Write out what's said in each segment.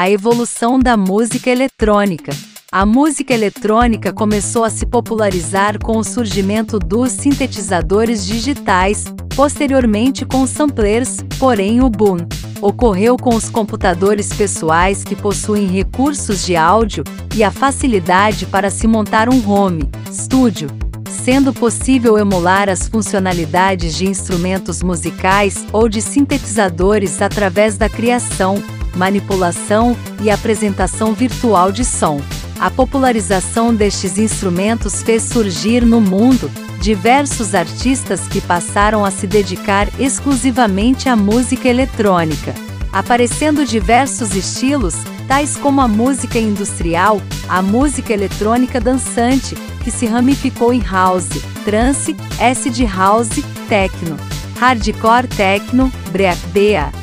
A evolução da música eletrônica. A música eletrônica começou a se popularizar com o surgimento dos sintetizadores digitais, posteriormente com samplers, porém o boom ocorreu com os computadores pessoais que possuem recursos de áudio e a facilidade para se montar um home studio, sendo possível emular as funcionalidades de instrumentos musicais ou de sintetizadores através da criação, manipulação e apresentação virtual de som. A popularização destes instrumentos fez surgir no mundo diversos artistas que passaram a se dedicar exclusivamente à música eletrônica, aparecendo diversos estilos, tais como a música industrial, a música eletrônica dançante, que se ramificou em house, trance, acid house, techno, hardcore techno, breakbeat,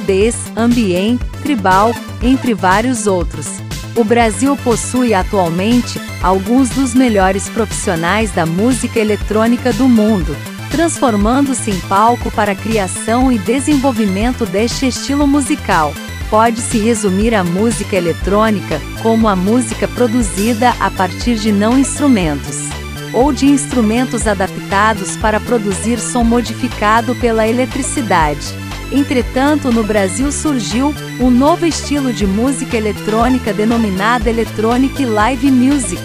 bass, ambient, tribal, entre vários outros. O Brasil possui atualmente alguns dos melhores profissionais da música eletrônica do mundo, transformando-se em palco para a criação e desenvolvimento deste estilo musical. Pode-se resumir a música eletrônica como a música produzida a partir de não instrumentos ou de instrumentos adaptados para produzir som modificado pela eletricidade. Entretanto, no Brasil surgiu um novo estilo de música eletrônica denominada Electronic Live Music,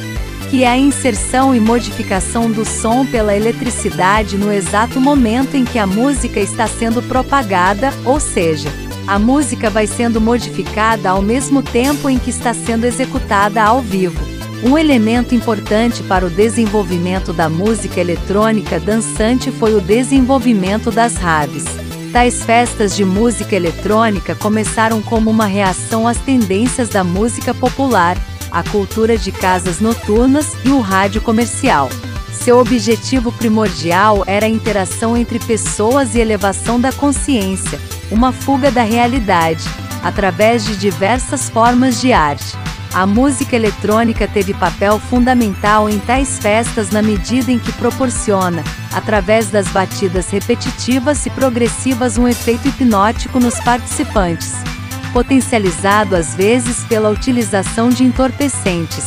que é a inserção e modificação do som pela eletricidade no exato momento em que a música está sendo propagada, ou seja, a música vai sendo modificada ao mesmo tempo em que está sendo executada ao vivo. Um elemento importante para o desenvolvimento da música eletrônica dançante foi o desenvolvimento das raves. Tais festas de música eletrônica começaram como uma reação às tendências da música popular, a cultura de casas noturnas e o rádio comercial. Seu objetivo primordial era a interação entre pessoas e elevação da consciência, uma fuga da realidade, através de diversas formas de arte. A música eletrônica teve papel fundamental em tais festas na medida em que proporciona, através das batidas repetitivas e progressivas, um efeito hipnótico nos participantes, potencializado às vezes pela utilização de entorpecentes.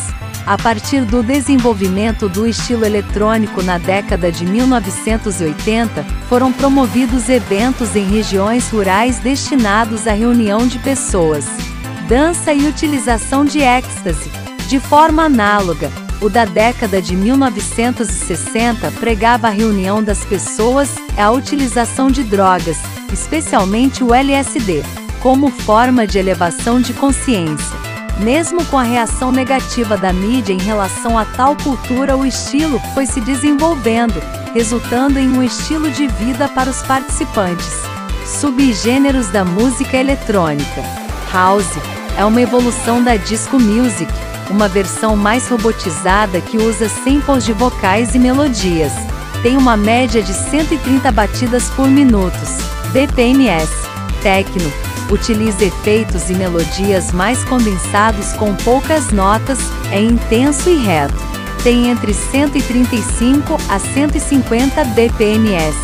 A partir do desenvolvimento do estilo eletrônico na década de 1980, foram promovidos eventos em regiões rurais destinados à reunião de pessoas dança e utilização de êxtase. De forma análoga, o da década de 1960 pregava a reunião das pessoas e a utilização de drogas, especialmente o LSD, como forma de elevação de consciência. Mesmo com a reação negativa da mídia em relação a tal cultura, o estilo foi se desenvolvendo, resultando em um estilo de vida para os participantes. Subgêneros da música eletrônica: House, é uma evolução da disco music, uma versão mais robotizada que usa samples de vocais e melodias. Tem uma média de 130 batidas por minuto. BPMS. Tecno. Utiliza efeitos e melodias mais condensados com poucas notas, é intenso e reto. Tem entre 135 a 150 BPMS.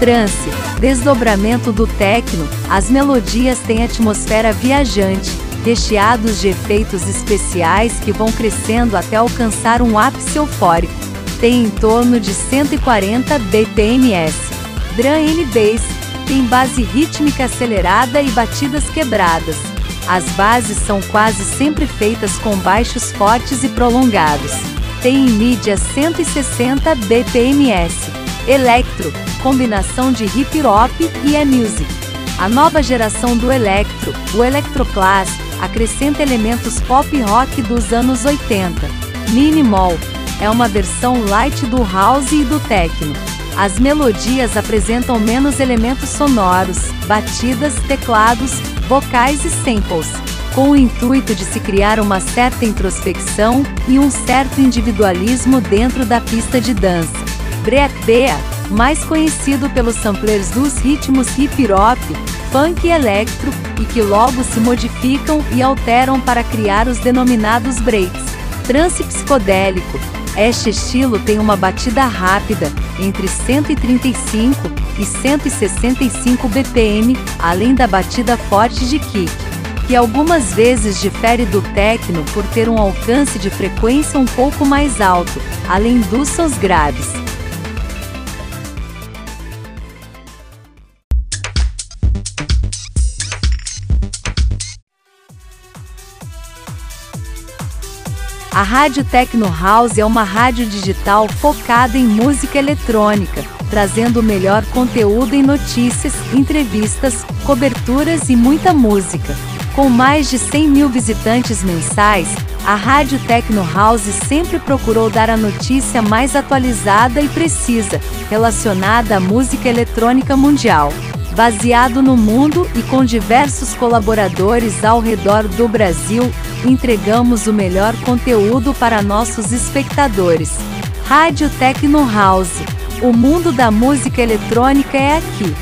Trance, desdobramento do techno, as melodias têm atmosfera viajante, recheados de efeitos especiais que vão crescendo até alcançar um ápice eufórico. Tem em torno de 140 bpms. Drum and Bass tem base rítmica acelerada e batidas quebradas. As bases são quase sempre feitas com baixos fortes e prolongados. Tem em mídia 160 bpms. Electro, combinação de hip hop e e-music. A nova geração do electro, o electroclass, acrescenta elementos pop rock dos anos 80. Minimal é uma versão light do house e do techno. As melodias apresentam menos elementos sonoros, batidas, teclados, vocais e samples, com o intuito de se criar uma certa introspecção e um certo individualismo dentro da pista de dança. Breakbeat, mais conhecido pelos samplers dos ritmos hip hop, funk e electro, e que logo se modificam e alteram para criar os denominados breaks. Trance psicodélico. Este estilo tem uma batida rápida, entre 135 e 165 BPM, além da batida forte de kick. e algumas vezes difere do techno por ter um alcance de frequência um pouco mais alto, além dos sons graves. A Rádio Tecno House é uma rádio digital focada em música eletrônica, trazendo o melhor conteúdo em notícias, entrevistas, coberturas e muita música. Com mais de 100 mil visitantes mensais, a Rádio Tecno House sempre procurou dar a notícia mais atualizada e precisa, relacionada à música eletrônica mundial. Baseado no mundo e com diversos colaboradores ao redor do Brasil, entregamos o melhor conteúdo para nossos espectadores. Rádio Tecno House. O mundo da música eletrônica é aqui.